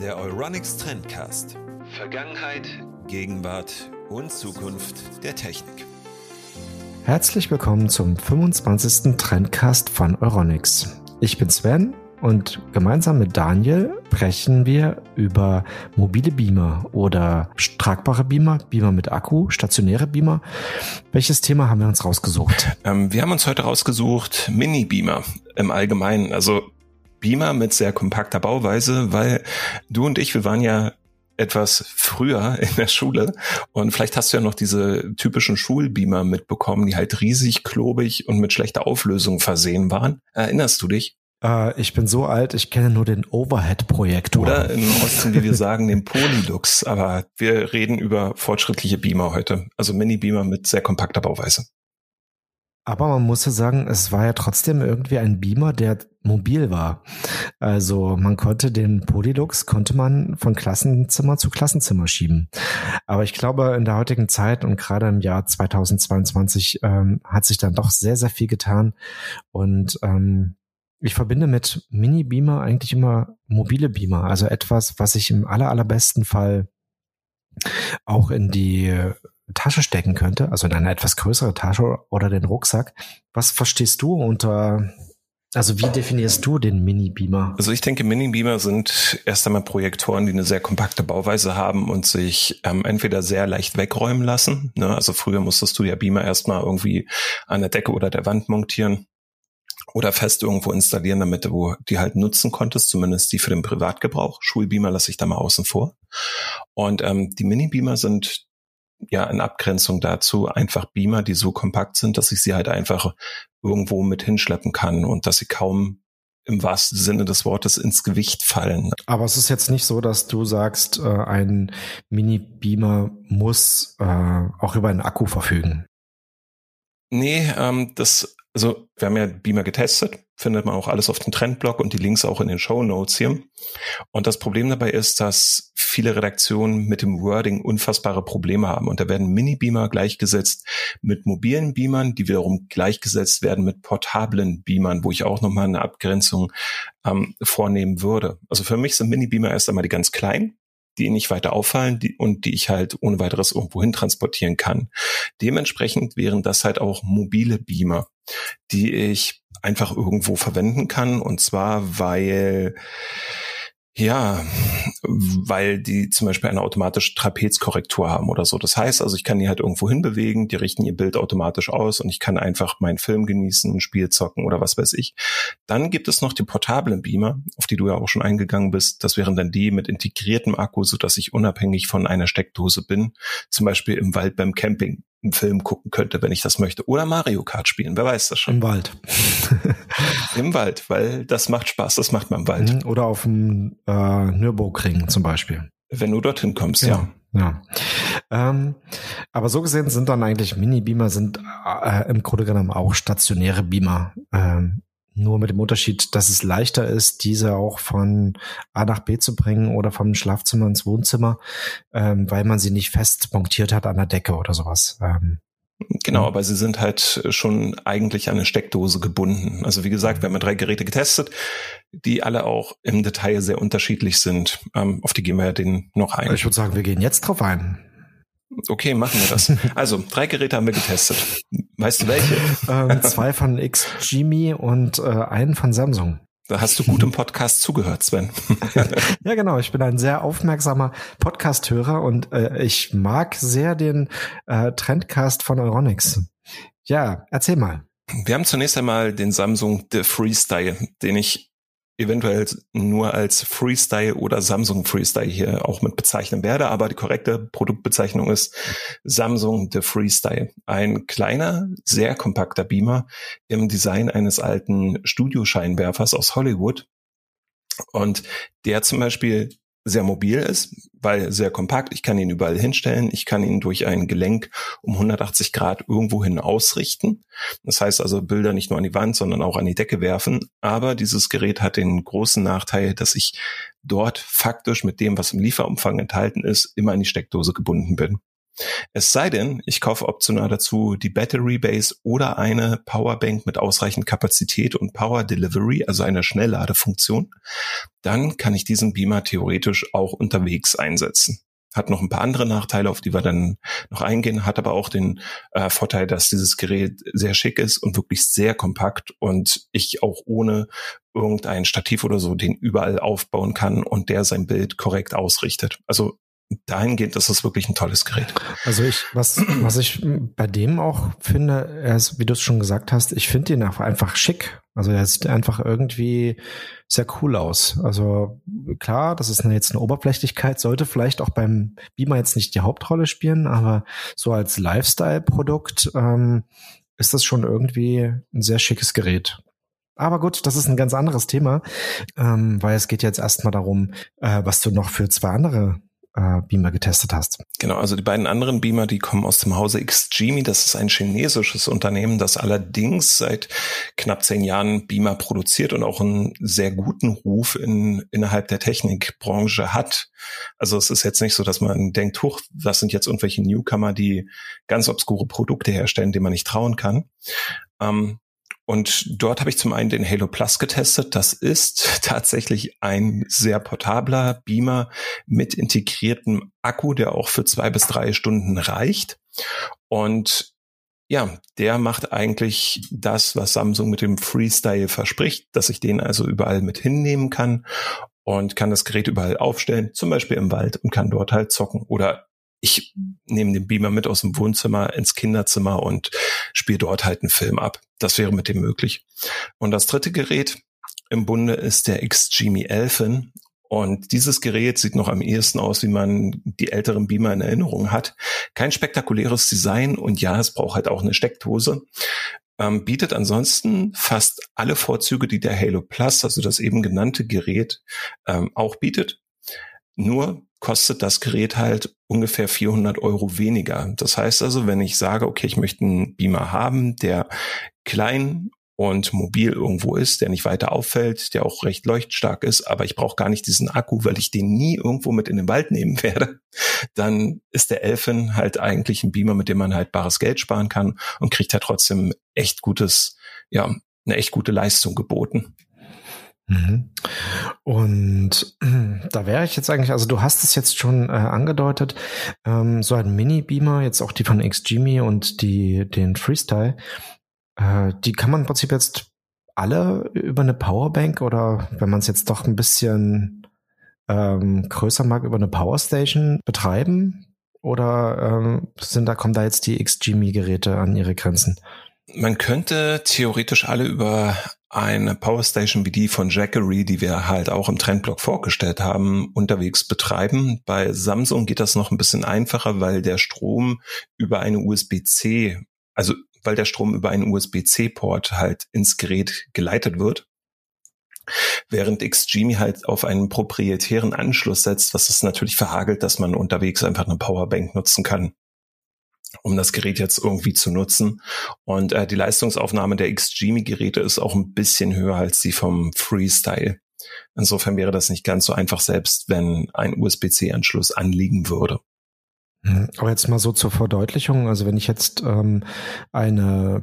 Der Euronics Trendcast. Vergangenheit, Gegenwart und Zukunft der Technik. Herzlich willkommen zum 25. Trendcast von Euronics. Ich bin Sven und gemeinsam mit Daniel sprechen wir über mobile Beamer oder tragbare Beamer, Beamer mit Akku, stationäre Beamer. Welches Thema haben wir uns rausgesucht? Ähm, wir haben uns heute rausgesucht Mini-Beamer im Allgemeinen. Also Beamer mit sehr kompakter Bauweise, weil du und ich, wir waren ja etwas früher in der Schule und vielleicht hast du ja noch diese typischen Schulbeamer mitbekommen, die halt riesig, klobig und mit schlechter Auflösung versehen waren. Erinnerst du dich? Äh, ich bin so alt, ich kenne nur den Overhead-Projektor. Oder im Osten, wie wir sagen, den Polylux. Aber wir reden über fortschrittliche Beamer heute. Also Mini-Beamer mit sehr kompakter Bauweise. Aber man muss ja sagen, es war ja trotzdem irgendwie ein Beamer, der mobil war. Also man konnte den Polylux, konnte man von Klassenzimmer zu Klassenzimmer schieben. Aber ich glaube, in der heutigen Zeit und gerade im Jahr 2022 ähm, hat sich dann doch sehr, sehr viel getan. Und ähm, ich verbinde mit Mini-Beamer eigentlich immer mobile Beamer, also etwas, was ich im aller, allerbesten Fall auch in die Tasche stecken könnte, also in eine etwas größere Tasche oder den Rucksack. Was verstehst du unter, also wie definierst du den Mini-Beamer? Also ich denke, Mini-Beamer sind erst einmal Projektoren, die eine sehr kompakte Bauweise haben und sich ähm, entweder sehr leicht wegräumen lassen. Ne? Also früher musstest du ja Beamer erstmal irgendwie an der Decke oder der Wand montieren oder fest irgendwo installieren, damit du die halt nutzen konntest, zumindest die für den Privatgebrauch. Schulbeamer lasse ich da mal außen vor. Und ähm, die Mini-Beamer sind ja in Abgrenzung dazu einfach Beamer, die so kompakt sind, dass ich sie halt einfach irgendwo mit hinschleppen kann und dass sie kaum im wahrsten Sinne des Wortes ins Gewicht fallen. Aber es ist jetzt nicht so, dass du sagst, äh, ein Mini-Beamer muss äh, auch über einen Akku verfügen. Nee, ähm, das also wir haben ja Beamer getestet, findet man auch alles auf dem Trendblog und die Links auch in den Show Notes hier. Und das Problem dabei ist, dass viele Redaktionen mit dem Wording unfassbare Probleme haben. Und da werden Mini-Beamer gleichgesetzt mit mobilen Beamern, die wiederum gleichgesetzt werden mit portablen Beamern, wo ich auch nochmal eine Abgrenzung ähm, vornehmen würde. Also für mich sind Mini-Beamer erst einmal die ganz kleinen, die nicht weiter auffallen die, und die ich halt ohne weiteres irgendwo transportieren kann. Dementsprechend wären das halt auch mobile Beamer, die ich einfach irgendwo verwenden kann. Und zwar, weil ja, weil die zum Beispiel eine automatische Trapezkorrektur haben oder so. Das heißt also, ich kann die halt irgendwo hinbewegen, die richten ihr Bild automatisch aus und ich kann einfach meinen Film genießen, ein Spiel zocken oder was weiß ich. Dann gibt es noch die portablen Beamer, auf die du ja auch schon eingegangen bist. Das wären dann die mit integriertem Akku, so dass ich unabhängig von einer Steckdose bin. Zum Beispiel im Wald beim Camping einen Film gucken könnte, wenn ich das möchte. Oder Mario Kart spielen, wer weiß das schon. Im Wald. Im Wald, weil das macht Spaß, das macht man im Wald. Mhm, oder auf dem äh, Nürburgring zum Beispiel. Wenn du dorthin kommst, ja. Ja. ja. Ähm, aber so gesehen sind dann eigentlich Mini-Beamer sind äh, im Grunde genommen auch stationäre Beamer. Ähm, nur mit dem Unterschied, dass es leichter ist, diese auch von A nach B zu bringen oder vom Schlafzimmer ins Wohnzimmer, ähm, weil man sie nicht fest montiert hat an der Decke oder sowas. Ähm, Genau, aber sie sind halt schon eigentlich an eine Steckdose gebunden. Also wie gesagt, wir haben drei Geräte getestet, die alle auch im Detail sehr unterschiedlich sind. Ähm, auf die gehen wir ja den noch ein. Ich würde sagen, wir gehen jetzt drauf ein. Okay, machen wir das. Also, drei Geräte haben wir getestet. Weißt du welche? Ähm, zwei von XGME und äh, einen von Samsung. Da hast du gut im Podcast zugehört, Sven. ja, genau. Ich bin ein sehr aufmerksamer Podcast-Hörer und äh, ich mag sehr den äh, Trendcast von Euronics. Ja, erzähl mal. Wir haben zunächst einmal den Samsung The Freestyle, den ich eventuell nur als Freestyle oder Samsung Freestyle hier auch mit bezeichnen werde, aber die korrekte Produktbezeichnung ist Samsung The Freestyle. Ein kleiner, sehr kompakter Beamer im Design eines alten Studioscheinwerfers aus Hollywood. Und der zum Beispiel sehr mobil ist, weil sehr kompakt. Ich kann ihn überall hinstellen. Ich kann ihn durch ein Gelenk um 180 Grad irgendwohin ausrichten. Das heißt also Bilder nicht nur an die Wand, sondern auch an die Decke werfen. Aber dieses Gerät hat den großen Nachteil, dass ich dort faktisch mit dem, was im Lieferumfang enthalten ist, immer an die Steckdose gebunden bin. Es sei denn, ich kaufe optional dazu die Battery Base oder eine Powerbank mit ausreichend Kapazität und Power Delivery, also eine Schnellladefunktion. Dann kann ich diesen Beamer theoretisch auch unterwegs einsetzen hat noch ein paar andere Nachteile, auf die wir dann noch eingehen, hat aber auch den äh, Vorteil, dass dieses Gerät sehr schick ist und wirklich sehr kompakt und ich auch ohne irgendein Stativ oder so den überall aufbauen kann und der sein Bild korrekt ausrichtet. Also dahingehend ist es wirklich ein tolles Gerät. Also ich, was, was ich bei dem auch finde, er ist, wie du es schon gesagt hast, ich finde ihn einfach schick. Also er sieht einfach irgendwie sehr cool aus. Also klar, das ist jetzt eine Oberflächlichkeit, sollte vielleicht auch beim Beamer jetzt nicht die Hauptrolle spielen, aber so als Lifestyle-Produkt ähm, ist das schon irgendwie ein sehr schickes Gerät. Aber gut, das ist ein ganz anderes Thema, ähm, weil es geht jetzt erstmal darum, äh, was du noch für zwei andere äh, Beamer getestet hast. Genau, also die beiden anderen Beamer, die kommen aus dem Hause XGMI. Das ist ein chinesisches Unternehmen, das allerdings seit knapp zehn Jahren Beamer produziert und auch einen sehr guten Ruf in, innerhalb der Technikbranche hat. Also es ist jetzt nicht so, dass man denkt, huch, das sind jetzt irgendwelche Newcomer, die ganz obskure Produkte herstellen, denen man nicht trauen kann. Ähm, und dort habe ich zum einen den Halo Plus getestet. Das ist tatsächlich ein sehr portabler Beamer mit integriertem Akku, der auch für zwei bis drei Stunden reicht. Und ja, der macht eigentlich das, was Samsung mit dem Freestyle verspricht, dass ich den also überall mit hinnehmen kann und kann das Gerät überall aufstellen, zum Beispiel im Wald und kann dort halt zocken oder ich nehme den Beamer mit aus dem Wohnzimmer ins Kinderzimmer und spiele dort halt einen Film ab. Das wäre mit dem möglich. Und das dritte Gerät im Bunde ist der XGMI Elfin. Und dieses Gerät sieht noch am ehesten aus, wie man die älteren Beamer in Erinnerung hat. Kein spektakuläres Design und ja, es braucht halt auch eine Steckdose. Ähm, bietet ansonsten fast alle Vorzüge, die der Halo Plus, also das eben genannte Gerät, ähm, auch bietet. Nur kostet das Gerät halt ungefähr 400 Euro weniger. Das heißt also, wenn ich sage, okay, ich möchte einen Beamer haben, der klein und mobil irgendwo ist, der nicht weiter auffällt, der auch recht leuchtstark ist, aber ich brauche gar nicht diesen Akku, weil ich den nie irgendwo mit in den Wald nehmen werde, dann ist der Elfen halt eigentlich ein Beamer, mit dem man halt bares Geld sparen kann und kriegt ja trotzdem echt gutes, ja, eine echt gute Leistung geboten. Mhm. Und da wäre ich jetzt eigentlich, also du hast es jetzt schon äh, angedeutet, ähm, so ein Mini-Beamer, jetzt auch die von XGMI und die, den Freestyle, äh, die kann man im Prinzip jetzt alle über eine Powerbank oder wenn man es jetzt doch ein bisschen ähm, größer mag, über eine Powerstation betreiben? Oder ähm, sind da, kommen da jetzt die XGMI-Geräte an ihre Grenzen? Man könnte theoretisch alle über eine Powerstation wie die von Jackery, die wir halt auch im Trendblock vorgestellt haben, unterwegs betreiben. Bei Samsung geht das noch ein bisschen einfacher, weil der Strom über eine USB-C, also weil der Strom über einen USB-C-Port halt ins Gerät geleitet wird. Während XGMI halt auf einen proprietären Anschluss setzt, was es natürlich verhagelt, dass man unterwegs einfach eine Powerbank nutzen kann um das Gerät jetzt irgendwie zu nutzen. Und äh, die Leistungsaufnahme der XGMI-Geräte ist auch ein bisschen höher als die vom Freestyle. Insofern wäre das nicht ganz so einfach, selbst wenn ein USB-C-Anschluss anliegen würde. Mhm. Aber jetzt mal so zur Verdeutlichung, also wenn ich jetzt ähm, eine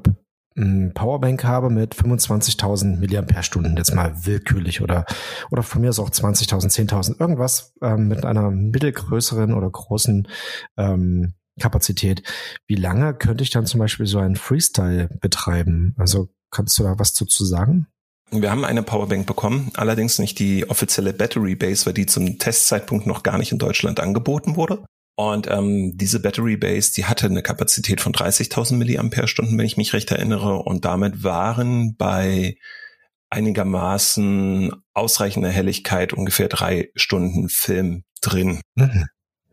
Powerbank habe mit 25.000 Milliampere-Stunden, jetzt mal willkürlich oder, oder von mir ist auch 20.000, 10.000, irgendwas ähm, mit einer mittelgrößeren oder großen ähm, Kapazität. Wie lange könnte ich dann zum Beispiel so einen Freestyle betreiben? Also kannst du da was dazu sagen? Wir haben eine Powerbank bekommen, allerdings nicht die offizielle Battery Base, weil die zum Testzeitpunkt noch gar nicht in Deutschland angeboten wurde. Und ähm, diese Battery Base, die hatte eine Kapazität von 30.000 Milliampere-Stunden, wenn ich mich recht erinnere. Und damit waren bei einigermaßen ausreichender Helligkeit ungefähr drei Stunden Film drin. Mhm.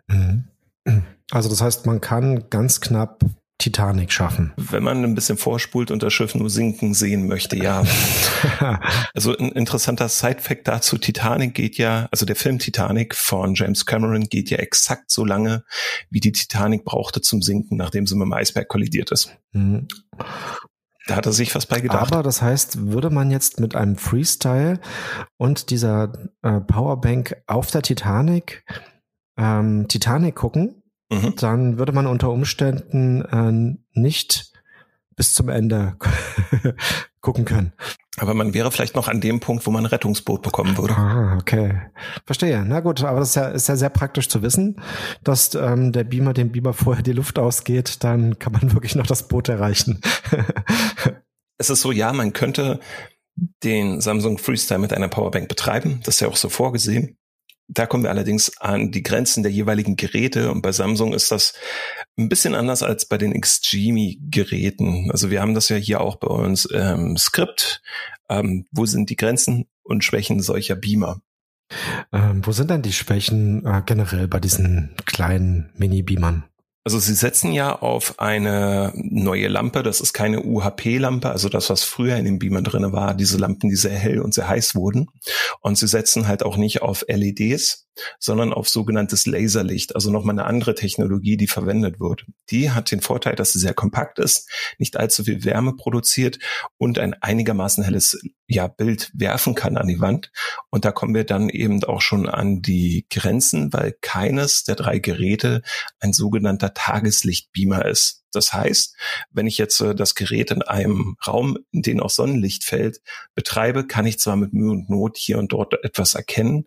Mhm. Also das heißt, man kann ganz knapp Titanic schaffen. Wenn man ein bisschen vorspult und das Schiff nur sinken sehen möchte, ja. also ein interessanter Side-Fact dazu, Titanic geht ja, also der Film Titanic von James Cameron geht ja exakt so lange, wie die Titanic brauchte zum Sinken, nachdem sie mit dem Eisberg kollidiert ist. Mhm. Da hat er sich was bei gedacht. Aber das heißt, würde man jetzt mit einem Freestyle und dieser äh, Powerbank auf der Titanic ähm, Titanic gucken, mhm. dann würde man unter Umständen äh, nicht bis zum Ende gucken können. Aber man wäre vielleicht noch an dem Punkt, wo man ein Rettungsboot bekommen würde. Ah, okay. Verstehe. Na gut, aber das ist ja, ist ja sehr praktisch zu wissen, dass ähm, der Beamer dem Beamer vorher die Luft ausgeht, dann kann man wirklich noch das Boot erreichen. es ist so, ja, man könnte den Samsung Freestyle mit einer Powerbank betreiben. Das ist ja auch so vorgesehen. Da kommen wir allerdings an die Grenzen der jeweiligen Geräte und bei Samsung ist das ein bisschen anders als bei den Xgimi-Geräten. Also wir haben das ja hier auch bei uns im Skript. Ähm, wo sind die Grenzen und Schwächen solcher Beamer? Ähm, wo sind denn die Schwächen äh, generell bei diesen kleinen Mini-Beamern? Also sie setzen ja auf eine neue Lampe. Das ist keine UHP-Lampe, also das, was früher in den Beamern drinne war, diese Lampen, die sehr hell und sehr heiß wurden. Und sie setzen halt auch nicht auf LEDs, sondern auf sogenanntes Laserlicht, also nochmal eine andere Technologie, die verwendet wird. Die hat den Vorteil, dass sie sehr kompakt ist, nicht allzu viel Wärme produziert und ein einigermaßen helles ja, Bild werfen kann an die Wand. Und da kommen wir dann eben auch schon an die Grenzen, weil keines der drei Geräte ein sogenannter Tageslichtbeamer ist. Das heißt, wenn ich jetzt äh, das Gerät in einem Raum, in den auch Sonnenlicht fällt, betreibe, kann ich zwar mit Mühe und Not hier und dort etwas erkennen,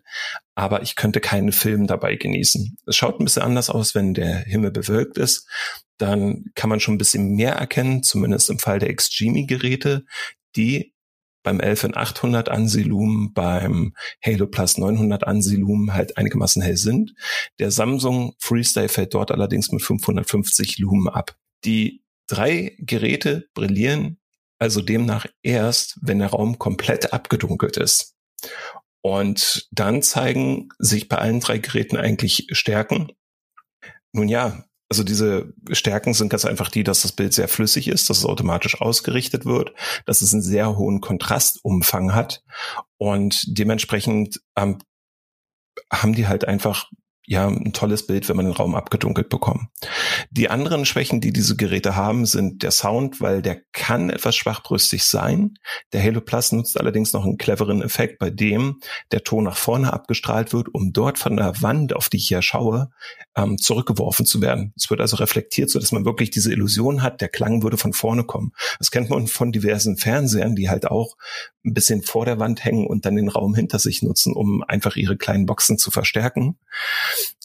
aber ich könnte keinen Film dabei genießen. Es schaut ein bisschen anders aus, wenn der Himmel bewölkt ist. Dann kann man schon ein bisschen mehr erkennen, zumindest im Fall der XGMI-Geräte, die beim 11800 Ansilumen, beim Halo Plus 900 Ansilumen halt einigermaßen hell sind. Der Samsung Freestyle fällt dort allerdings mit 550 Lumen ab. Die drei Geräte brillieren also demnach erst, wenn der Raum komplett abgedunkelt ist. Und dann zeigen sich bei allen drei Geräten eigentlich Stärken. Nun ja, also diese Stärken sind ganz einfach die, dass das Bild sehr flüssig ist, dass es automatisch ausgerichtet wird, dass es einen sehr hohen Kontrastumfang hat und dementsprechend ähm, haben die halt einfach ja ein tolles Bild, wenn man den Raum abgedunkelt bekommt. Die anderen Schwächen, die diese Geräte haben, sind der Sound, weil der kann etwas schwachbrüstig sein. Der Halo Plus nutzt allerdings noch einen cleveren Effekt, bei dem der Ton nach vorne abgestrahlt wird, um dort von der Wand, auf die ich hier schaue, ähm, zurückgeworfen zu werden. Es wird also reflektiert, so dass man wirklich diese Illusion hat, der Klang würde von vorne kommen. Das kennt man von diversen Fernsehern, die halt auch ein bisschen vor der Wand hängen und dann den Raum hinter sich nutzen, um einfach ihre kleinen Boxen zu verstärken.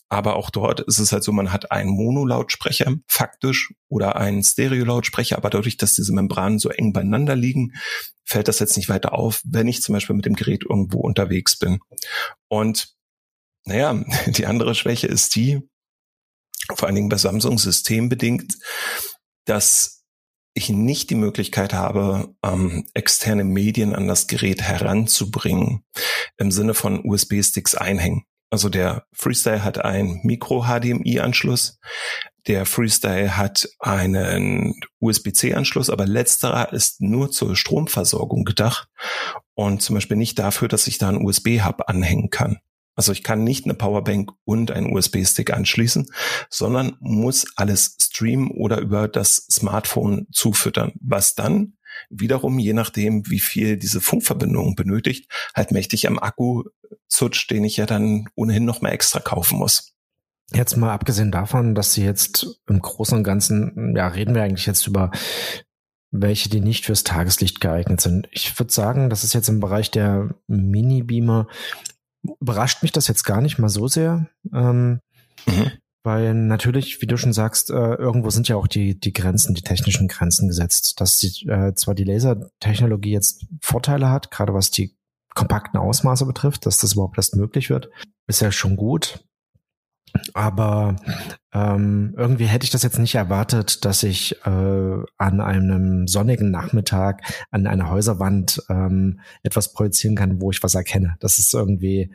Aber auch dort ist es halt so, man hat einen Mono-Lautsprecher faktisch oder einen Stereo-Lautsprecher, aber dadurch, dass diese Membranen so eng beieinander liegen, fällt das jetzt nicht weiter auf, wenn ich zum Beispiel mit dem Gerät irgendwo unterwegs bin. Und naja, die andere Schwäche ist die, vor allen Dingen bei Samsung systembedingt, dass ich nicht die Möglichkeit habe, ähm, externe Medien an das Gerät heranzubringen, im Sinne von USB-Sticks einhängen. Also der Freestyle hat einen Micro-HDMI-Anschluss, der Freestyle hat einen USB-C-Anschluss, aber letzterer ist nur zur Stromversorgung gedacht und zum Beispiel nicht dafür, dass ich da einen USB-Hub anhängen kann. Also ich kann nicht eine Powerbank und einen USB-Stick anschließen, sondern muss alles streamen oder über das Smartphone zufüttern, was dann wiederum, je nachdem, wie viel diese Funkverbindung benötigt, halt mächtig am Akku zutscht, den ich ja dann ohnehin noch mal extra kaufen muss. Jetzt mal abgesehen davon, dass sie jetzt im Großen und Ganzen, ja, reden wir eigentlich jetzt über welche, die nicht fürs Tageslicht geeignet sind. Ich würde sagen, das ist jetzt im Bereich der Mini-Beamer überrascht mich das jetzt gar nicht mal so sehr. Ähm, mhm. Weil natürlich, wie du schon sagst, äh, irgendwo sind ja auch die, die Grenzen, die technischen Grenzen gesetzt. Dass die, äh, zwar die Lasertechnologie jetzt Vorteile hat, gerade was die kompakten Ausmaße betrifft, dass das überhaupt erst möglich wird, ist ja schon gut. Aber ähm, irgendwie hätte ich das jetzt nicht erwartet, dass ich äh, an einem sonnigen Nachmittag an einer Häuserwand ähm, etwas projizieren kann, wo ich was erkenne. Das ist irgendwie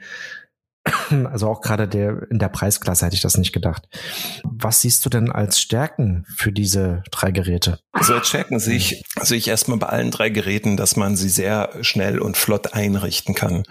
also auch gerade der, in der Preisklasse hätte ich das nicht gedacht. Was siehst du denn als Stärken für diese drei Geräte? Also als Stärken sehe ich, sehe ich erstmal bei allen drei Geräten, dass man sie sehr schnell und flott einrichten kann.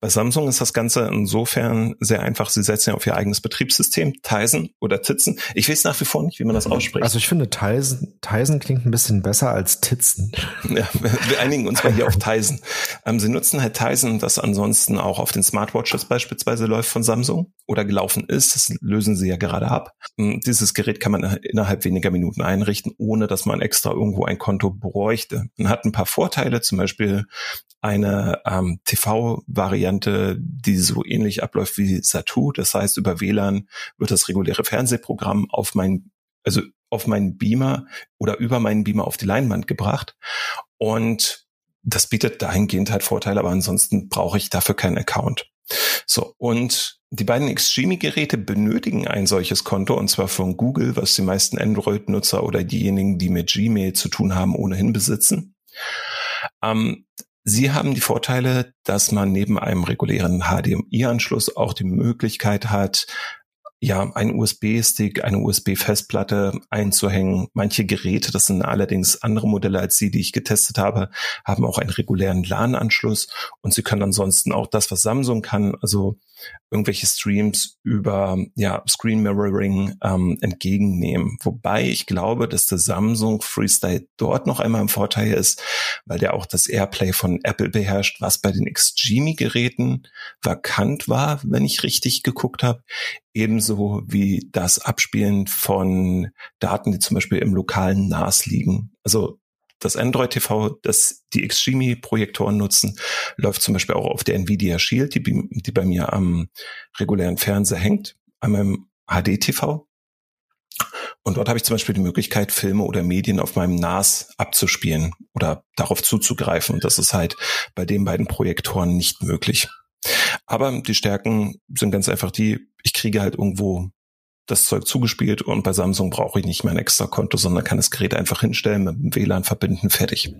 Bei Samsung ist das Ganze insofern sehr einfach. Sie setzen ja auf ihr eigenes Betriebssystem, Tizen oder Titzen. Ich weiß nach wie vor nicht, wie man das ausspricht. Also ich finde Tizen, Tizen klingt ein bisschen besser als Titzen. Ja, wir einigen uns mal hier auf Tizen. Ähm, sie nutzen halt Tizen, das ansonsten auch auf den Smartwatches beispielsweise läuft von Samsung oder gelaufen ist. Das lösen sie ja gerade ab. Hm, dieses Gerät kann man innerhalb weniger Minuten einrichten, ohne dass man extra irgendwo ein Konto bräuchte. Man hat ein paar Vorteile, zum Beispiel eine ähm, TV-Variante, die so ähnlich abläuft wie Satu. Das heißt, über WLAN wird das reguläre Fernsehprogramm auf mein, also auf meinen Beamer oder über meinen Beamer auf die Leinwand gebracht. Und das bietet dahingehend halt Vorteile, aber ansonsten brauche ich dafür keinen Account. So, und die beiden Xtreme-Geräte benötigen ein solches Konto, und zwar von Google, was die meisten Android-Nutzer oder diejenigen, die mit Gmail zu tun haben, ohnehin besitzen. Ähm, Sie haben die Vorteile, dass man neben einem regulären HDMI-Anschluss auch die Möglichkeit hat, ja, einen USB-Stick, eine USB-Festplatte einzuhängen. Manche Geräte, das sind allerdings andere Modelle als die, die ich getestet habe, haben auch einen regulären LAN-Anschluss und sie können ansonsten auch das, was Samsung kann, also irgendwelche Streams über ja, Screen Mirroring ähm, entgegennehmen. Wobei ich glaube, dass der Samsung Freestyle dort noch einmal im Vorteil ist, weil der auch das Airplay von Apple beherrscht, was bei den XGMI-Geräten vakant war, wenn ich richtig geguckt habe. Ebenso wie das Abspielen von Daten, die zum Beispiel im lokalen NAS liegen. Also das Android TV, das die Xtreme-Projektoren nutzen, läuft zum Beispiel auch auf der Nvidia Shield, die, die bei mir am regulären Fernseher hängt, an meinem HD-TV. Und dort habe ich zum Beispiel die Möglichkeit, Filme oder Medien auf meinem NAS abzuspielen oder darauf zuzugreifen. Und das ist halt bei den beiden Projektoren nicht möglich. Aber die Stärken sind ganz einfach die, ich kriege halt irgendwo das Zeug zugespielt und bei Samsung brauche ich nicht mehr ein extra Konto, sondern kann das Gerät einfach hinstellen, mit dem WLAN verbinden, fertig.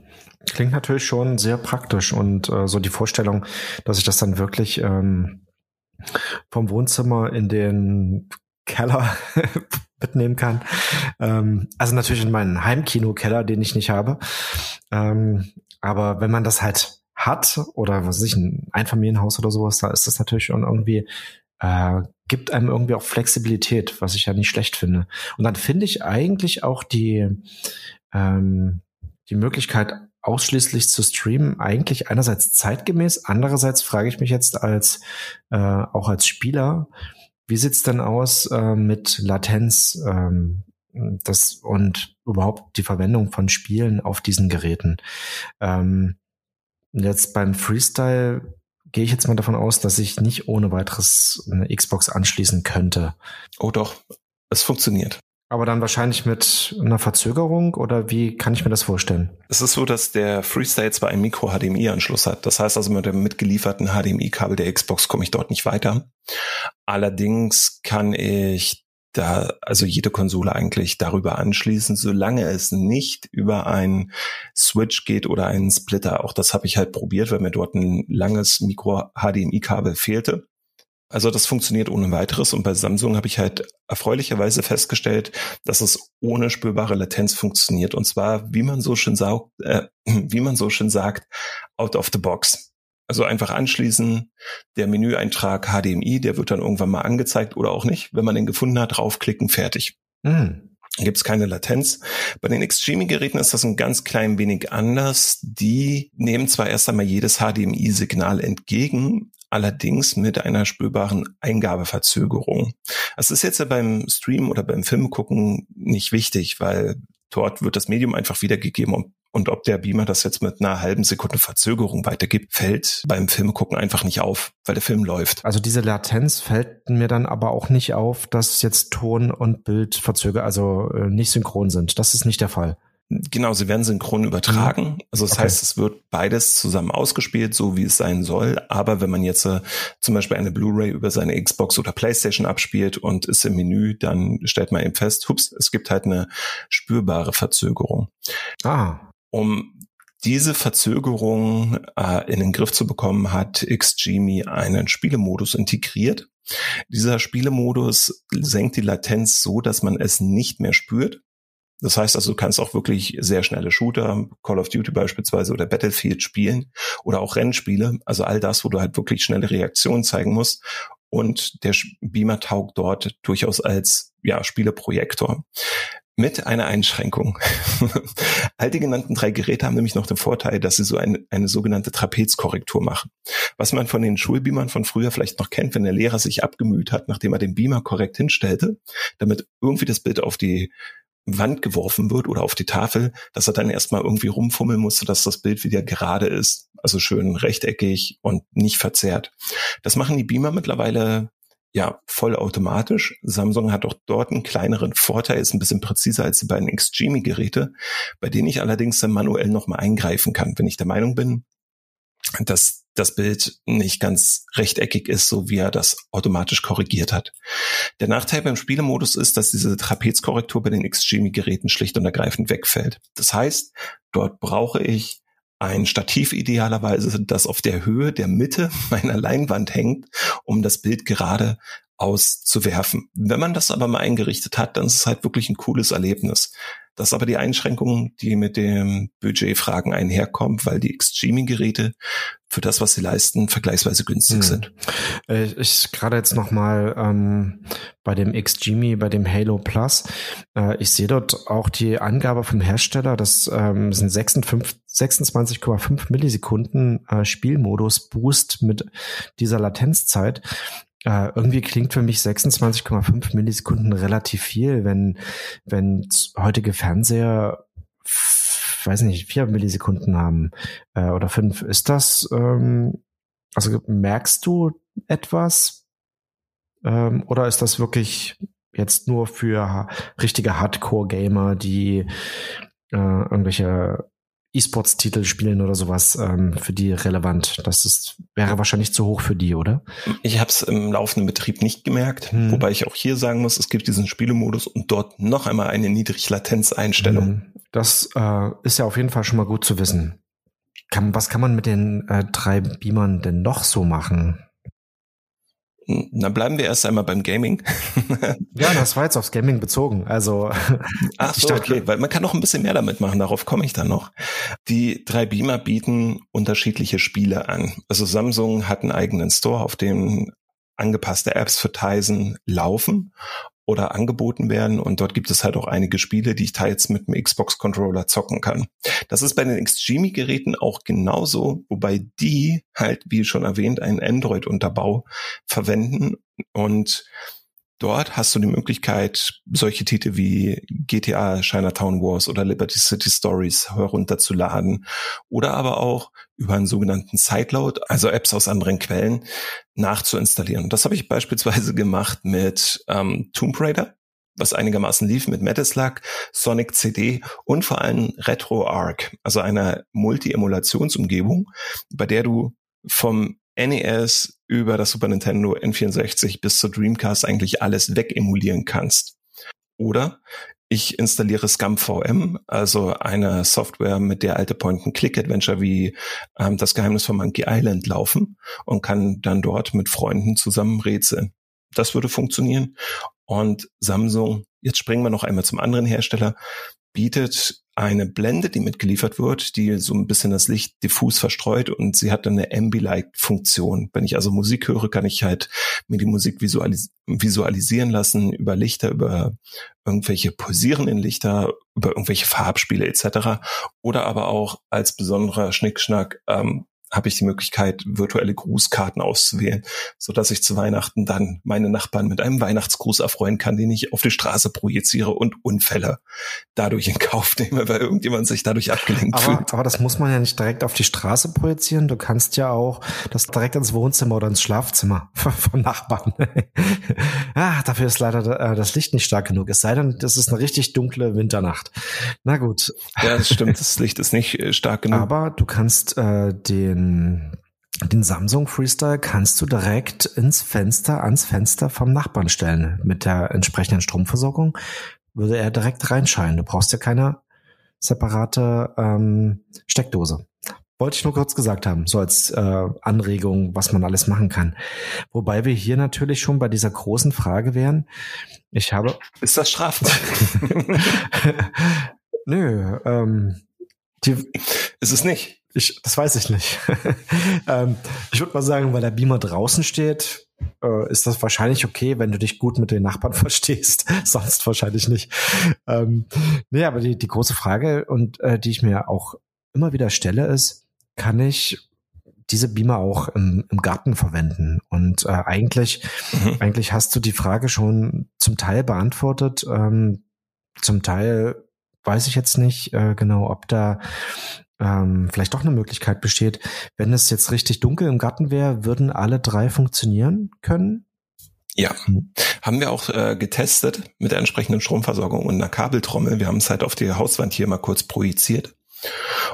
Klingt natürlich schon sehr praktisch und äh, so die Vorstellung, dass ich das dann wirklich ähm, vom Wohnzimmer in den Keller mitnehmen kann. Ähm, also natürlich in meinen Heimkino-Keller, den ich nicht habe. Ähm, aber wenn man das halt hat oder was weiß ich, ein Einfamilienhaus oder sowas, da ist das natürlich schon irgendwie äh, gibt einem irgendwie auch Flexibilität, was ich ja nicht schlecht finde. Und dann finde ich eigentlich auch die, ähm, die Möglichkeit, ausschließlich zu streamen, eigentlich einerseits zeitgemäß, andererseits frage ich mich jetzt als äh, auch als Spieler, wie sieht's denn aus äh, mit Latenz ähm, das und überhaupt die Verwendung von Spielen auf diesen Geräten? Ähm, jetzt beim Freestyle gehe ich jetzt mal davon aus, dass ich nicht ohne weiteres eine Xbox anschließen könnte. Oh doch, es funktioniert. Aber dann wahrscheinlich mit einer Verzögerung oder wie kann ich mir das vorstellen? Es ist so, dass der Freestyle zwar einen Micro-HDMI-Anschluss hat. Das heißt also mit dem mitgelieferten HDMI-Kabel der Xbox komme ich dort nicht weiter. Allerdings kann ich da also jede Konsole eigentlich darüber anschließen, solange es nicht über ein Switch geht oder einen Splitter. Auch das habe ich halt probiert, weil mir dort ein langes Micro-HDMI-Kabel fehlte. Also das funktioniert ohne weiteres und bei Samsung habe ich halt erfreulicherweise festgestellt, dass es ohne spürbare Latenz funktioniert und zwar, wie man so schön sagt, äh, wie man so schön sagt, out of the box. Also einfach anschließen, der Menüeintrag HDMI, der wird dann irgendwann mal angezeigt oder auch nicht. Wenn man den gefunden hat, draufklicken, fertig. Mhm. Gibt es keine Latenz. Bei den Extreme-Geräten ist das ein ganz klein wenig anders. Die nehmen zwar erst einmal jedes HDMI-Signal entgegen, allerdings mit einer spürbaren Eingabeverzögerung. Das ist jetzt ja beim Stream oder beim Film gucken nicht wichtig, weil dort wird das Medium einfach wiedergegeben und und ob der Beamer das jetzt mit einer halben Sekunde Verzögerung weitergibt, fällt beim Filmegucken einfach nicht auf, weil der Film läuft. Also diese Latenz fällt mir dann aber auch nicht auf, dass jetzt Ton und Bild verzögert, also äh, nicht synchron sind. Das ist nicht der Fall. Genau, sie werden synchron übertragen. Mhm. Also das okay. heißt, es wird beides zusammen ausgespielt, so wie es sein soll. Aber wenn man jetzt äh, zum Beispiel eine Blu-ray über seine Xbox oder PlayStation abspielt und ist im Menü, dann stellt man eben fest, hups, es gibt halt eine spürbare Verzögerung. Ah. Um diese Verzögerung äh, in den Griff zu bekommen, hat XGME einen Spielemodus integriert. Dieser Spielemodus senkt die Latenz so, dass man es nicht mehr spürt. Das heißt also, du kannst auch wirklich sehr schnelle Shooter, Call of Duty beispielsweise oder Battlefield spielen oder auch Rennspiele. Also all das, wo du halt wirklich schnelle Reaktionen zeigen musst. Und der Beamer taugt dort durchaus als ja, Spieleprojektor. Mit einer Einschränkung. All die genannten drei Geräte haben nämlich noch den Vorteil, dass sie so eine, eine sogenannte Trapezkorrektur machen. Was man von den Schulbeamern von früher vielleicht noch kennt, wenn der Lehrer sich abgemüht hat, nachdem er den Beamer korrekt hinstellte, damit irgendwie das Bild auf die Wand geworfen wird oder auf die Tafel, dass er dann erstmal irgendwie rumfummeln musste, dass das Bild wieder gerade ist, also schön rechteckig und nicht verzerrt. Das machen die Beamer mittlerweile ja vollautomatisch. Samsung hat auch dort einen kleineren Vorteil, ist ein bisschen präziser als die beiden Xgimi-Geräte, bei denen ich allerdings dann manuell nochmal eingreifen kann, wenn ich der Meinung bin, dass das Bild nicht ganz rechteckig ist, so wie er das automatisch korrigiert hat. Der Nachteil beim Spielemodus ist, dass diese Trapezkorrektur bei den Xgimi-Geräten schlicht und ergreifend wegfällt. Das heißt, dort brauche ich ein Stativ idealerweise, das auf der Höhe der Mitte meiner Leinwand hängt, um das Bild gerade auszuwerfen. Wenn man das aber mal eingerichtet hat, dann ist es halt wirklich ein cooles Erlebnis. Das ist aber die Einschränkung, die mit dem Budgetfragen einherkommen, weil die Xtreming-Geräte für das, was sie leisten, vergleichsweise günstig hm. sind. Äh, ich gerade jetzt noch mal ähm, bei dem XGMI, bei dem Halo Plus, äh, ich sehe dort auch die Angabe vom Hersteller, das ähm, sind 26,5 Millisekunden äh, Spielmodus Boost mit dieser Latenzzeit. Äh, irgendwie klingt für mich 26,5 Millisekunden relativ viel, wenn, wenn heutige Fernseher weiß nicht, vier Millisekunden haben äh, oder fünf. Ist das, ähm, also merkst du etwas? Ähm, oder ist das wirklich jetzt nur für richtige Hardcore-Gamer, die äh, irgendwelche E-Sports-Titel spielen oder sowas ähm, für die relevant. Das ist, wäre wahrscheinlich zu hoch für die, oder? Ich habe es im laufenden Betrieb nicht gemerkt, hm. wobei ich auch hier sagen muss, es gibt diesen Spielemodus und dort noch einmal eine Niedriglatenz-Einstellung. Hm. Das äh, ist ja auf jeden Fall schon mal gut zu wissen. Kann, was kann man mit den äh, drei Beamern denn noch so machen? Na, bleiben wir erst einmal beim Gaming. ja, das war jetzt aufs Gaming bezogen. Also, ach so, okay, weil man kann noch ein bisschen mehr damit machen. Darauf komme ich dann noch. Die drei Beamer bieten unterschiedliche Spiele an. Also Samsung hat einen eigenen Store, auf dem angepasste Apps für Tizen laufen oder angeboten werden. Und dort gibt es halt auch einige Spiele, die ich teils mit dem Xbox-Controller zocken kann. Das ist bei den Xgimi-Geräten auch genauso, wobei die halt, wie schon erwähnt, einen Android-Unterbau verwenden und Dort hast du die Möglichkeit, solche Titel wie GTA Chinatown Wars oder Liberty City Stories herunterzuladen oder aber auch über einen sogenannten Sideload, also Apps aus anderen Quellen, nachzuinstallieren. Das habe ich beispielsweise gemacht mit ähm, Tomb Raider, was einigermaßen lief mit Metaslack, Sonic CD und vor allem RetroArch, also einer Multi-Emulationsumgebung, bei der du vom NES über das Super Nintendo N64 bis zur Dreamcast eigentlich alles wegemulieren kannst. Oder ich installiere ScumVM, also eine Software, mit der alte Point-and-Click-Adventure wie ähm, das Geheimnis von Monkey Island laufen und kann dann dort mit Freunden zusammen rätseln. Das würde funktionieren. Und Samsung, jetzt springen wir noch einmal zum anderen Hersteller, bietet eine Blende, die mitgeliefert wird, die so ein bisschen das Licht diffus verstreut und sie hat dann eine Ambilight-Funktion. Wenn ich also Musik höre, kann ich halt mir die Musik visualis visualisieren lassen über Lichter, über irgendwelche pulsierenden Lichter, über irgendwelche Farbspiele etc. Oder aber auch als besonderer Schnickschnack ähm, habe ich die Möglichkeit, virtuelle Grußkarten auszuwählen, so dass ich zu Weihnachten dann meine Nachbarn mit einem Weihnachtsgruß erfreuen kann, den ich auf die Straße projiziere und Unfälle dadurch in Kauf nehme, weil irgendjemand sich dadurch abgelenkt aber, fühlt. Aber das muss man ja nicht direkt auf die Straße projizieren. Du kannst ja auch das direkt ins Wohnzimmer oder ins Schlafzimmer von Nachbarn. ah, dafür ist leider äh, das Licht nicht stark genug. Es sei denn, das ist eine richtig dunkle Winternacht. Na gut. Ja, das stimmt. Das Licht ist nicht äh, stark genug. Aber du kannst äh, den den, den Samsung Freestyle kannst du direkt ins Fenster, ans Fenster vom Nachbarn stellen. Mit der entsprechenden Stromversorgung würde er direkt reinscheinen. Du brauchst ja keine separate ähm, Steckdose. Wollte ich nur kurz gesagt haben, so als äh, Anregung, was man alles machen kann. Wobei wir hier natürlich schon bei dieser großen Frage wären. Ich habe. Ist das strafbar? Nö, ähm, die, ist es nicht. Ich, das weiß ich nicht. ähm, ich würde mal sagen, weil der Beamer draußen steht, äh, ist das wahrscheinlich okay, wenn du dich gut mit den Nachbarn verstehst. Sonst wahrscheinlich nicht. Ähm, nee, aber die, die große Frage und äh, die ich mir auch immer wieder stelle, ist, kann ich diese Beamer auch im, im Garten verwenden? Und äh, eigentlich, mhm. eigentlich hast du die Frage schon zum Teil beantwortet. Ähm, zum Teil weiß ich jetzt nicht äh, genau, ob da ähm, vielleicht doch eine Möglichkeit besteht. Wenn es jetzt richtig dunkel im Garten wäre, würden alle drei funktionieren können? Ja, haben wir auch äh, getestet mit der entsprechenden Stromversorgung und einer Kabeltrommel. Wir haben es halt auf die Hauswand hier mal kurz projiziert.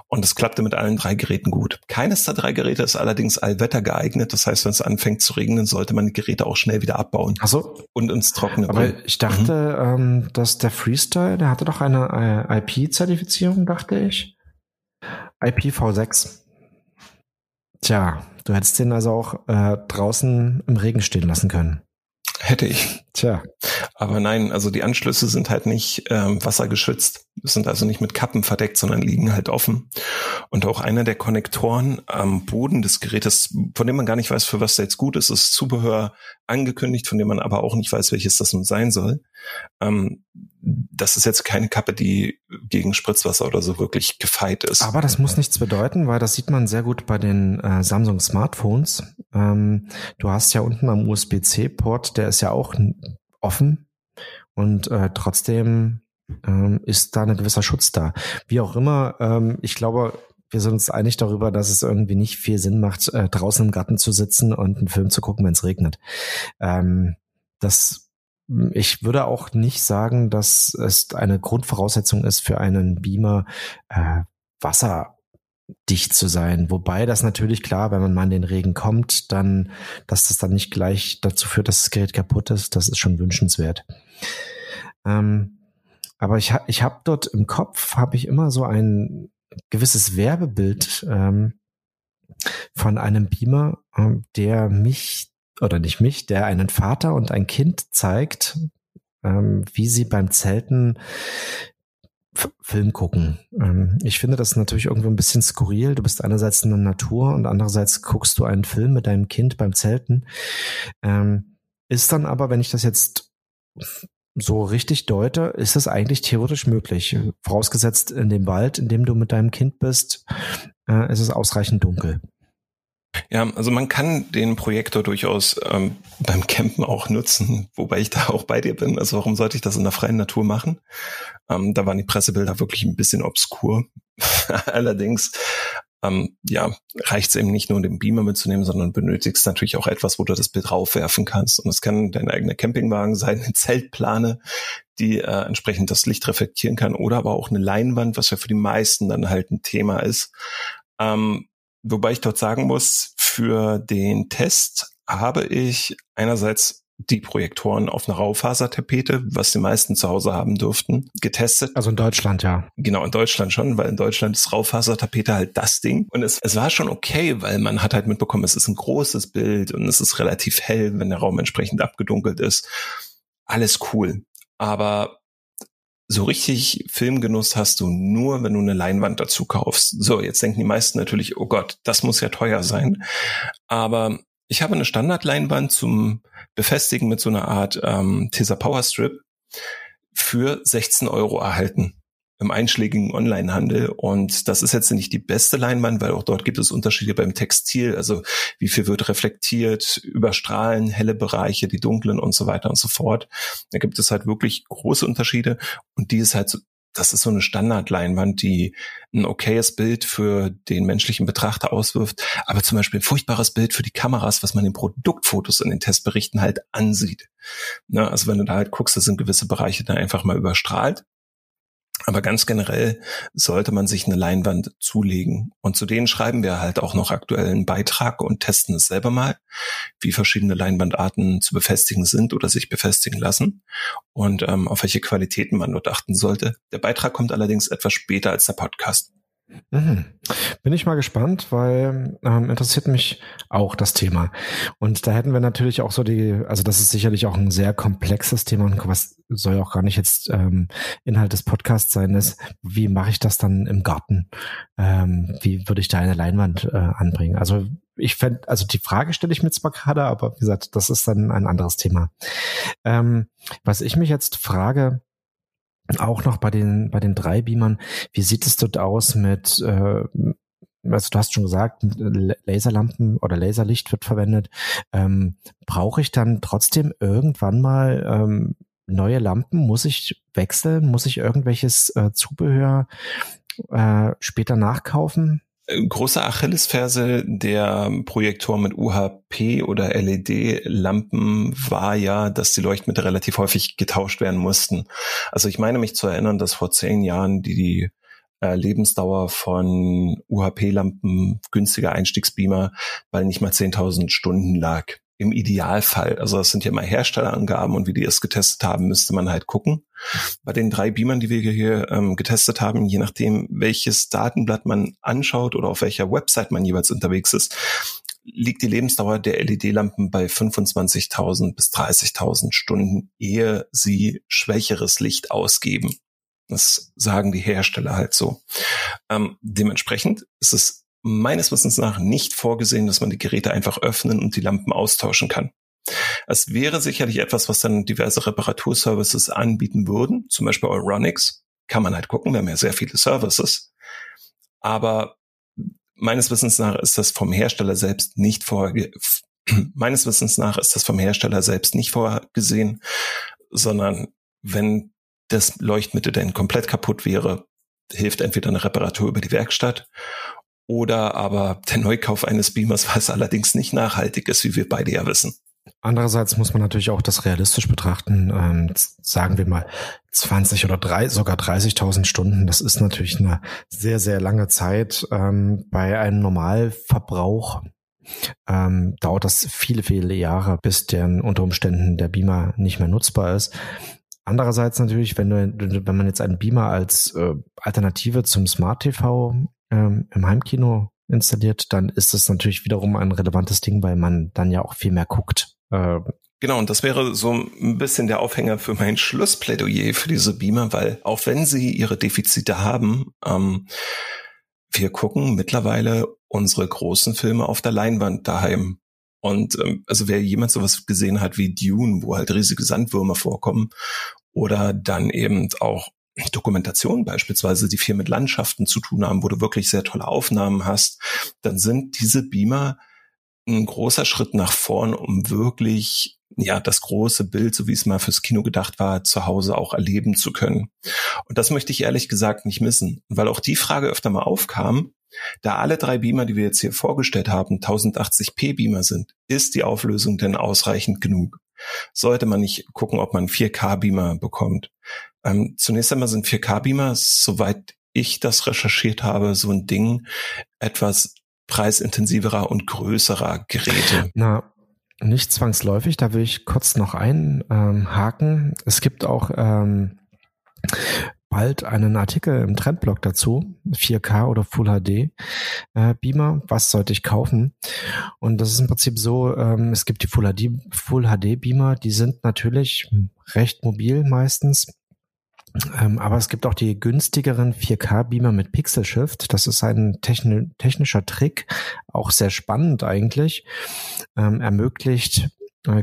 Und es klappte mit allen drei Geräten gut. Keines der drei Geräte ist allerdings allwetter geeignet. Das heißt, wenn es anfängt zu regnen, sollte man die Geräte auch schnell wieder abbauen. Ach so. Und ins Trockene Aber bringen. ich dachte, mhm. ähm, dass der Freestyle, der hatte doch eine äh, IP-Zertifizierung, dachte ich. IPv6. Tja, du hättest den also auch äh, draußen im Regen stehen lassen können. Hätte ich. Tja. Aber nein, also die Anschlüsse sind halt nicht ähm, wassergeschützt, sind also nicht mit Kappen verdeckt, sondern liegen halt offen. Und auch einer der Konnektoren am Boden des Gerätes, von dem man gar nicht weiß, für was der jetzt gut ist, ist Zubehör angekündigt, von dem man aber auch nicht weiß, welches das nun sein soll. Ähm, das ist jetzt keine Kappe, die gegen Spritzwasser oder so wirklich gefeit ist. Aber das muss nichts bedeuten, weil das sieht man sehr gut bei den äh, Samsung Smartphones. Ähm, du hast ja unten am USB-C-Port, der ist ja auch offen und äh, trotzdem ähm, ist da ein gewisser Schutz da. Wie auch immer, ähm, ich glaube, wir sind uns einig darüber, dass es irgendwie nicht viel Sinn macht, äh, draußen im Garten zu sitzen und einen Film zu gucken, wenn es regnet. Ähm, das ich würde auch nicht sagen, dass es eine Grundvoraussetzung ist für einen Beamer, äh, wasserdicht zu sein. Wobei das natürlich klar, wenn man mal in den Regen kommt, dann, dass das dann nicht gleich dazu führt, dass das Gerät kaputt ist, das ist schon wünschenswert. Ähm, aber ich, ich habe dort im Kopf, habe ich immer so ein gewisses Werbebild ähm, von einem Beamer, äh, der mich oder nicht mich, der einen Vater und ein Kind zeigt, ähm, wie sie beim Zelten Film gucken. Ähm, ich finde das natürlich irgendwo ein bisschen skurril. Du bist einerseits in der Natur und andererseits guckst du einen Film mit deinem Kind beim Zelten. Ähm, ist dann aber, wenn ich das jetzt so richtig deute, ist es eigentlich theoretisch möglich. Vorausgesetzt in dem Wald, in dem du mit deinem Kind bist, äh, ist es ausreichend dunkel. Ja, also man kann den Projektor durchaus ähm, beim Campen auch nutzen, wobei ich da auch bei dir bin. Also warum sollte ich das in der freien Natur machen? Ähm, da waren die Pressebilder wirklich ein bisschen obskur. Allerdings, ähm, ja, reicht es eben nicht nur, den Beamer mitzunehmen, sondern benötigst natürlich auch etwas, wo du das Bild raufwerfen kannst. Und es kann dein eigener Campingwagen sein, eine Zeltplane, die äh, entsprechend das Licht reflektieren kann, oder aber auch eine Leinwand, was ja für die meisten dann halt ein Thema ist. Ähm, Wobei ich dort sagen muss, für den Test habe ich einerseits die Projektoren auf einer Raufasertapete, was die meisten zu Hause haben dürften, getestet. Also in Deutschland, ja. Genau, in Deutschland schon, weil in Deutschland ist Raufasertapete halt das Ding. Und es, es war schon okay, weil man hat halt mitbekommen, es ist ein großes Bild und es ist relativ hell, wenn der Raum entsprechend abgedunkelt ist. Alles cool. Aber so richtig Filmgenuss hast du nur, wenn du eine Leinwand dazu kaufst. So, jetzt denken die meisten natürlich, oh Gott, das muss ja teuer sein. Aber ich habe eine Standardleinwand zum Befestigen mit so einer Art ähm, Tesa Power Strip für 16 Euro erhalten im einschlägigen Onlinehandel. Und das ist jetzt nicht die beste Leinwand, weil auch dort gibt es Unterschiede beim Textil. Also wie viel wird reflektiert, überstrahlen, helle Bereiche, die dunklen und so weiter und so fort. Da gibt es halt wirklich große Unterschiede. Und die ist halt so, das ist so eine Standardleinwand, die ein okayes Bild für den menschlichen Betrachter auswirft, aber zum Beispiel ein furchtbares Bild für die Kameras, was man in Produktfotos in den Testberichten halt ansieht. Ne, also wenn du da halt guckst, da sind gewisse Bereiche da einfach mal überstrahlt aber ganz generell sollte man sich eine Leinwand zulegen. Und zu denen schreiben wir halt auch noch aktuell einen Beitrag und testen es selber mal, wie verschiedene Leinwandarten zu befestigen sind oder sich befestigen lassen und ähm, auf welche Qualitäten man dort achten sollte. Der Beitrag kommt allerdings etwas später als der Podcast. Mhm. Bin ich mal gespannt, weil ähm, interessiert mich auch das Thema. Und da hätten wir natürlich auch so die, also das ist sicherlich auch ein sehr komplexes Thema und was soll auch gar nicht jetzt ähm, Inhalt des Podcasts sein, ist, wie mache ich das dann im Garten? Ähm, wie würde ich da eine Leinwand äh, anbringen? Also ich fände, also die Frage stelle ich mir zwar gerade, aber wie gesagt, das ist dann ein anderes Thema. Ähm, was ich mich jetzt frage, auch noch bei den, bei den drei Beamern, wie sieht es dort aus mit, äh, also du hast schon gesagt, Laserlampen oder Laserlicht wird verwendet. Ähm, Brauche ich dann trotzdem irgendwann mal ähm, neue Lampen? Muss ich wechseln? Muss ich irgendwelches äh, Zubehör äh, später nachkaufen? Große Achillesferse der Projektor mit UHP oder LED-Lampen war ja, dass die Leuchtmittel relativ häufig getauscht werden mussten. Also ich meine mich zu erinnern, dass vor zehn Jahren die, die äh, Lebensdauer von UHP-Lampen, günstiger Einstiegsbeamer, bei nicht mal 10.000 Stunden lag im Idealfall, also das sind ja immer Herstellerangaben und wie die es getestet haben, müsste man halt gucken. Bei den drei Beamern, die wir hier ähm, getestet haben, je nachdem, welches Datenblatt man anschaut oder auf welcher Website man jeweils unterwegs ist, liegt die Lebensdauer der LED-Lampen bei 25.000 bis 30.000 Stunden, ehe sie schwächeres Licht ausgeben. Das sagen die Hersteller halt so. Ähm, dementsprechend ist es meines Wissens nach nicht vorgesehen, dass man die Geräte einfach öffnen und die Lampen austauschen kann. Es wäre sicherlich etwas, was dann diverse Reparaturservices anbieten würden, zum Beispiel Euronics. Kann man halt gucken, wir haben ja sehr viele Services. Aber meines Wissens nach ist das vom Hersteller selbst nicht vorge meines Wissens nach ist das vom Hersteller selbst nicht vorgesehen, sondern wenn das Leuchtmittel denn komplett kaputt wäre, hilft entweder eine Reparatur über die Werkstatt oder aber der Neukauf eines Beamers, was allerdings nicht nachhaltig ist, wie wir beide ja wissen. Andererseits muss man natürlich auch das realistisch betrachten. Ähm, sagen wir mal 20 oder drei, sogar 30.000 Stunden. Das ist natürlich eine sehr, sehr lange Zeit. Ähm, bei einem Normalverbrauch ähm, dauert das viele, viele Jahre, bis der unter Umständen der Beamer nicht mehr nutzbar ist. Andererseits natürlich, wenn du, wenn man jetzt einen Beamer als äh, Alternative zum Smart TV ähm, im Heimkino installiert, dann ist das natürlich wiederum ein relevantes Ding, weil man dann ja auch viel mehr guckt. Äh, Genau, und das wäre so ein bisschen der Aufhänger für mein Schlussplädoyer für diese Beamer, weil auch wenn sie ihre Defizite haben, ähm, wir gucken mittlerweile unsere großen Filme auf der Leinwand daheim. Und ähm, also wer jemand sowas gesehen hat wie Dune, wo halt riesige Sandwürmer vorkommen, oder dann eben auch Dokumentationen beispielsweise, die viel mit Landschaften zu tun haben, wo du wirklich sehr tolle Aufnahmen hast, dann sind diese Beamer ein großer Schritt nach vorn, um wirklich ja das große Bild, so wie es mal fürs Kino gedacht war, zu Hause auch erleben zu können. Und das möchte ich ehrlich gesagt nicht missen, weil auch die Frage öfter mal aufkam, da alle drei Beamer, die wir jetzt hier vorgestellt haben, 1080p Beamer sind, ist die Auflösung denn ausreichend genug? Sollte man nicht gucken, ob man 4K Beamer bekommt? Ähm, zunächst einmal sind 4K-Beamer, soweit ich das recherchiert habe, so ein Ding etwas preisintensiverer und größerer Geräte. Na, nicht zwangsläufig, da will ich kurz noch einhaken. Ähm, es gibt auch ähm, bald einen Artikel im Trendblog dazu, 4K oder Full HD äh, Beamer, was sollte ich kaufen? Und das ist im Prinzip so, ähm, es gibt die Full HD, Full HD Beamer, die sind natürlich recht mobil meistens, ähm, aber es gibt auch die günstigeren 4K-Beamer mit Pixel Shift. Das ist ein techni technischer Trick, auch sehr spannend eigentlich. Ähm, ermöglicht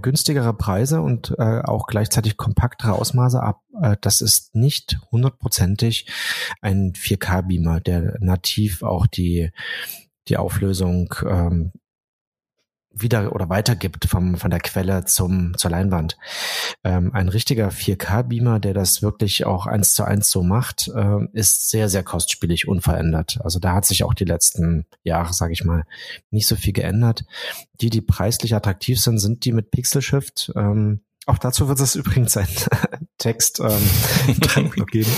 günstigere Preise und äh, auch gleichzeitig kompaktere Ausmaße ab. Äh, das ist nicht hundertprozentig ein 4K-Beamer, der nativ auch die die Auflösung ähm, wieder oder weitergibt vom, von der Quelle zum, zur Leinwand. Ähm, ein richtiger 4K-Beamer, der das wirklich auch eins zu eins so macht, äh, ist sehr, sehr kostspielig, unverändert. Also da hat sich auch die letzten Jahre, sage ich mal, nicht so viel geändert. Die, die preislich attraktiv sind, sind die mit Pixel Shift. Ähm, auch dazu wird es übrigens ein Text ähm, geben.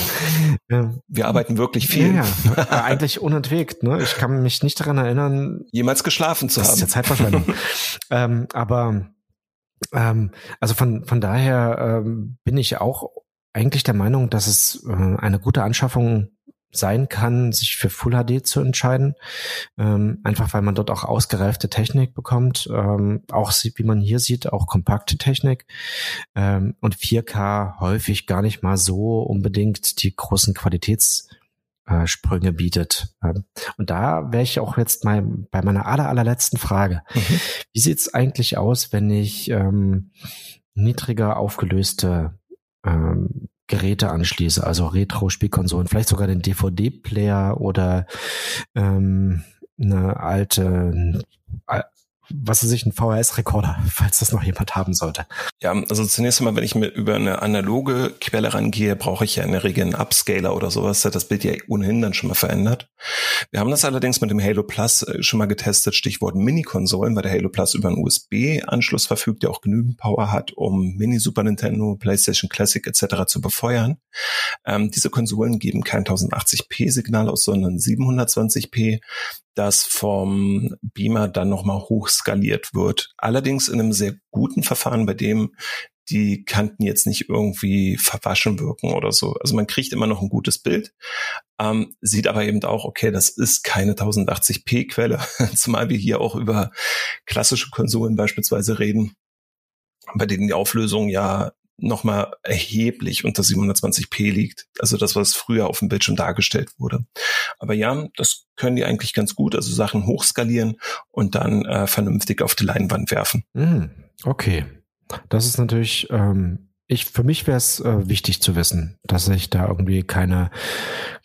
Wir arbeiten wirklich viel. Ja, ja. Eigentlich unentwegt. Ne? Ich kann mich nicht daran erinnern, jemals geschlafen zu das haben. Das ist ja Zeitverschwendung. ähm, aber ähm, also von von daher ähm, bin ich auch eigentlich der Meinung, dass es äh, eine gute Anschaffung sein kann, sich für Full HD zu entscheiden. Ähm, einfach weil man dort auch ausgereifte Technik bekommt, ähm, auch wie man hier sieht, auch kompakte Technik ähm, und 4K häufig gar nicht mal so unbedingt die großen Qualitätssprünge bietet. Ähm, und da wäre ich auch jetzt mal bei meiner aller, allerletzten Frage. Mhm. Wie sieht's eigentlich aus, wenn ich ähm, niedriger aufgelöste ähm, Geräte anschließe, also Retro-Spielkonsolen, vielleicht sogar den DVD-Player oder ähm, eine alte was weiß ich, ein VHS-Rekorder, falls das noch jemand haben sollte. Ja, also zunächst einmal, wenn ich mir über eine analoge Quelle rangehe, brauche ich ja in der Regel einen Upscaler oder sowas, der das Bild ja ohnehin dann schon mal verändert. Wir haben das allerdings mit dem Halo Plus äh, schon mal getestet, Stichwort Mini-Konsolen, weil der Halo Plus über einen USB-Anschluss verfügt, der auch genügend Power hat, um Mini Super Nintendo, PlayStation Classic etc. zu befeuern. Ähm, diese Konsolen geben kein 1080p-Signal aus, sondern 720p das vom Beamer dann nochmal hochskaliert wird. Allerdings in einem sehr guten Verfahren, bei dem die Kanten jetzt nicht irgendwie verwaschen wirken oder so. Also man kriegt immer noch ein gutes Bild, ähm, sieht aber eben auch, okay, das ist keine 1080p-Quelle, zumal wir hier auch über klassische Konsolen beispielsweise reden, bei denen die Auflösung ja nochmal erheblich unter 720p liegt. Also das, was früher auf dem Bildschirm dargestellt wurde. Aber ja, das können die eigentlich ganz gut. Also Sachen hochskalieren und dann äh, vernünftig auf die Leinwand werfen. Mm, okay. Das ist natürlich, ähm, ich, für mich wäre es äh, wichtig zu wissen, dass ich da irgendwie keine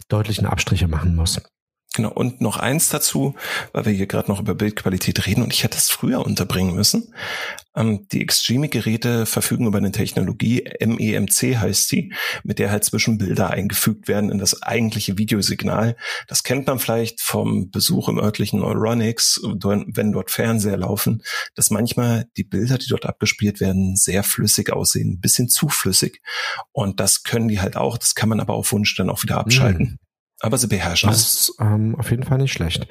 deutlichen Abstriche machen muss. Genau, und noch eins dazu, weil wir hier gerade noch über Bildqualität reden und ich hätte es früher unterbringen müssen. Ähm, die Extreme-Geräte verfügen über eine Technologie, MEMC heißt die, mit der halt Zwischenbilder eingefügt werden in das eigentliche Videosignal. Das kennt man vielleicht vom Besuch im örtlichen Neuronics, wenn dort Fernseher laufen, dass manchmal die Bilder, die dort abgespielt werden, sehr flüssig aussehen, ein bisschen zu flüssig. Und das können die halt auch, das kann man aber auf Wunsch dann auch wieder abschalten. Mhm. Aber sie beherrschen das. Das ist ähm, auf jeden Fall nicht schlecht.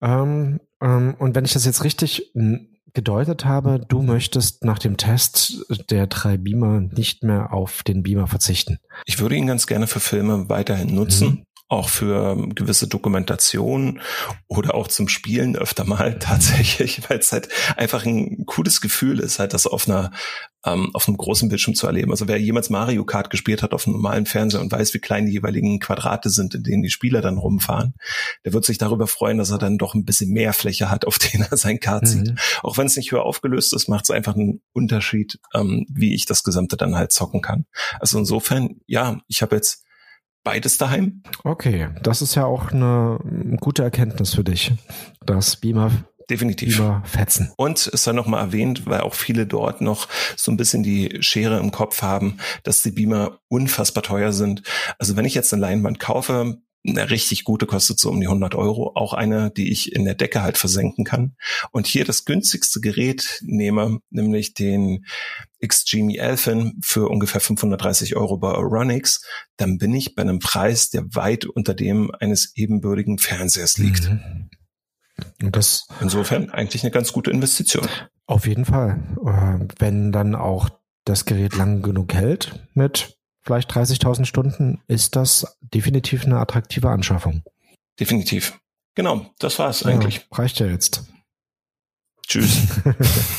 Ähm, ähm, und wenn ich das jetzt richtig gedeutet habe, du möchtest nach dem Test der drei Beamer nicht mehr auf den Beamer verzichten. Ich würde ihn ganz gerne für Filme weiterhin nutzen. Mhm auch für ähm, gewisse Dokumentation oder auch zum Spielen öfter mal tatsächlich, weil es halt einfach ein cooles Gefühl ist, halt das auf einer ähm, auf einem großen Bildschirm zu erleben. Also wer jemals Mario Kart gespielt hat auf einem normalen Fernseher und weiß, wie klein die jeweiligen Quadrate sind, in denen die Spieler dann rumfahren, der wird sich darüber freuen, dass er dann doch ein bisschen mehr Fläche hat, auf denen er sein Kart mhm. sieht. Auch wenn es nicht höher aufgelöst ist, macht es einfach einen Unterschied, ähm, wie ich das Gesamte dann halt zocken kann. Also insofern, ja, ich habe jetzt beides daheim. Okay, das ist ja auch eine gute Erkenntnis für dich, dass Beamer Definitiv. Fetzen. Und es sei noch mal erwähnt, weil auch viele dort noch so ein bisschen die Schere im Kopf haben, dass die Beamer unfassbar teuer sind. Also wenn ich jetzt eine Leinwand kaufe, eine richtig gute kostet so um die 100 Euro. Auch eine, die ich in der Decke halt versenken kann. Und hier das günstigste Gerät nehme, nämlich den XGME Elfin für ungefähr 530 Euro bei Euronix, dann bin ich bei einem Preis, der weit unter dem eines ebenbürtigen Fernsehers liegt. Mhm. Und das insofern eigentlich eine ganz gute Investition. Auf jeden Fall. Äh, wenn dann auch das Gerät lang genug hält mit vielleicht 30.000 Stunden, ist das definitiv eine attraktive Anschaffung. Definitiv. Genau, das war's ja, eigentlich. Reicht ja jetzt. Tschüss.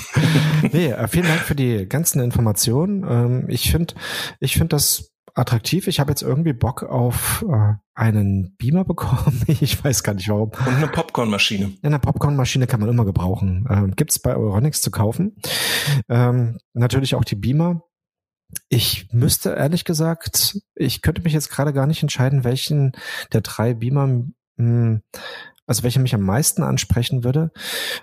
nee, äh, vielen Dank für die ganzen Informationen. Ähm, ich finde, ich finde das attraktiv. Ich habe jetzt irgendwie Bock auf äh, einen Beamer bekommen. ich weiß gar nicht warum. Und eine Popcornmaschine. eine Popcornmaschine kann man immer gebrauchen. Ähm, Gibt es bei Euronics zu kaufen. Ähm, natürlich auch die Beamer. Ich müsste ehrlich gesagt, ich könnte mich jetzt gerade gar nicht entscheiden, welchen der drei Beamer, mh, hm, also welcher mich am meisten ansprechen würde.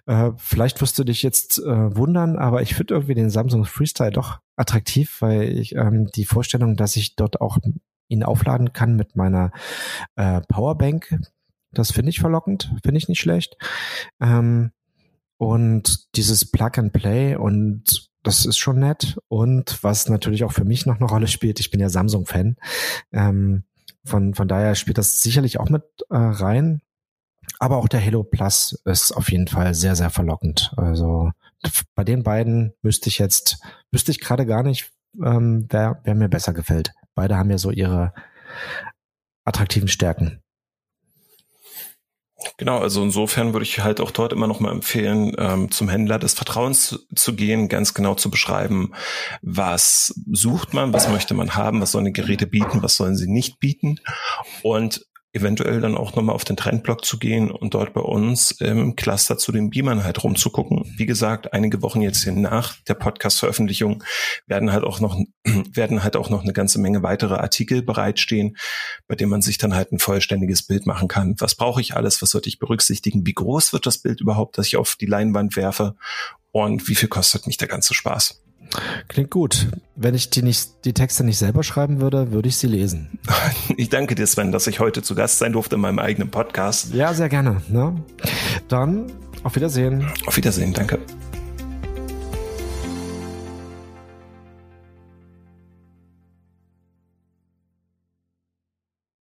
Äh, vielleicht wirst du dich jetzt äh, wundern, aber ich finde irgendwie den Samsung Freestyle doch attraktiv, weil ich ähm, die Vorstellung, dass ich dort auch ihn aufladen kann mit meiner äh, Powerbank, das finde ich verlockend, finde ich nicht schlecht. Ähm, und dieses Plug and Play und das ist schon nett. Und was natürlich auch für mich noch eine Rolle spielt, ich bin ja Samsung-Fan. Ähm, von, von daher spielt das sicherlich auch mit äh, rein. Aber auch der Halo Plus ist auf jeden Fall sehr, sehr verlockend. Also bei den beiden müsste ich jetzt, wüsste ich gerade gar nicht, ähm, wer, wer mir besser gefällt. Beide haben ja so ihre attraktiven Stärken. Genau, also insofern würde ich halt auch dort immer noch mal empfehlen, ähm, zum Händler des Vertrauens zu, zu, gehen, ganz genau zu beschreiben, was sucht man, was möchte man haben, was sollen die Geräte bieten, was sollen sie nicht bieten und eventuell dann auch nochmal auf den Trendblock zu gehen und dort bei uns im Cluster zu den Beamern halt rumzugucken. Wie gesagt, einige Wochen jetzt hier nach der Podcast-Veröffentlichung werden halt auch noch, werden halt auch noch eine ganze Menge weitere Artikel bereitstehen, bei denen man sich dann halt ein vollständiges Bild machen kann. Was brauche ich alles? Was sollte ich berücksichtigen? Wie groß wird das Bild überhaupt, das ich auf die Leinwand werfe? Und wie viel kostet mich der ganze Spaß? Klingt gut. Wenn ich die, nicht, die Texte nicht selber schreiben würde, würde ich sie lesen. Ich danke dir, Sven, dass ich heute zu Gast sein durfte in meinem eigenen Podcast. Ja, sehr gerne. Ne? Dann auf Wiedersehen. Auf Wiedersehen, danke.